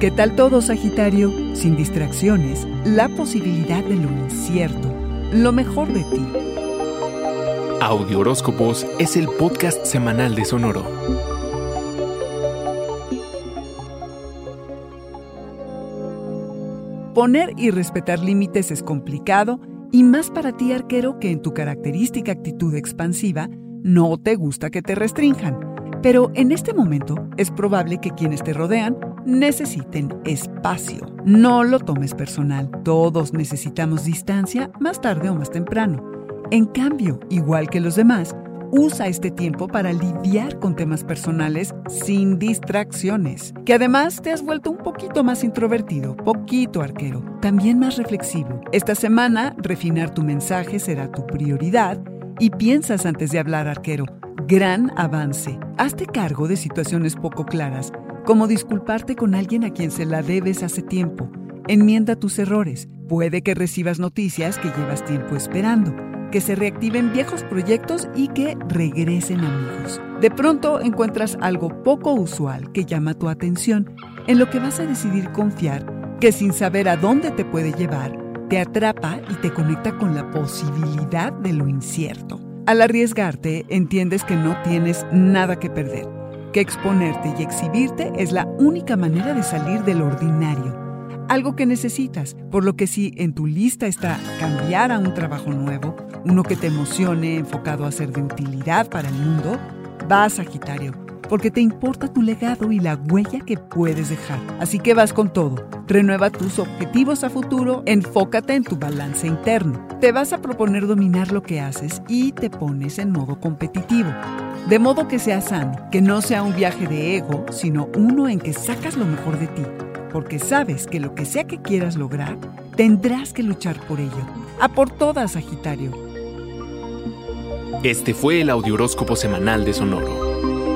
¿Qué tal todo, Sagitario? Sin distracciones, la posibilidad de lo incierto, lo mejor de ti. Audio Horóscopos es el podcast semanal de Sonoro. Poner y respetar límites es complicado y más para ti, arquero, que en tu característica actitud expansiva no te gusta que te restrinjan. Pero en este momento es probable que quienes te rodean necesiten espacio. No lo tomes personal. Todos necesitamos distancia más tarde o más temprano. En cambio, igual que los demás, usa este tiempo para lidiar con temas personales sin distracciones. Que además te has vuelto un poquito más introvertido, poquito arquero, también más reflexivo. Esta semana, refinar tu mensaje será tu prioridad y piensas antes de hablar, arquero. Gran avance. Hazte cargo de situaciones poco claras, como disculparte con alguien a quien se la debes hace tiempo. Enmienda tus errores. Puede que recibas noticias que llevas tiempo esperando, que se reactiven viejos proyectos y que regresen amigos. De pronto encuentras algo poco usual que llama tu atención, en lo que vas a decidir confiar, que sin saber a dónde te puede llevar, te atrapa y te conecta con la posibilidad de lo incierto. Al arriesgarte, entiendes que no tienes nada que perder, que exponerte y exhibirte es la única manera de salir del ordinario, algo que necesitas, por lo que si en tu lista está cambiar a un trabajo nuevo, uno que te emocione, enfocado a ser de utilidad para el mundo, vas Sagitario porque te importa tu legado y la huella que puedes dejar. Así que vas con todo. Renueva tus objetivos a futuro, enfócate en tu balance interno. Te vas a proponer dominar lo que haces y te pones en modo competitivo. De modo que sea sano, que no sea un viaje de ego, sino uno en que sacas lo mejor de ti. Porque sabes que lo que sea que quieras lograr, tendrás que luchar por ello. A por todas, Sagitario. Este fue el Audioróscopo Semanal de Sonoro.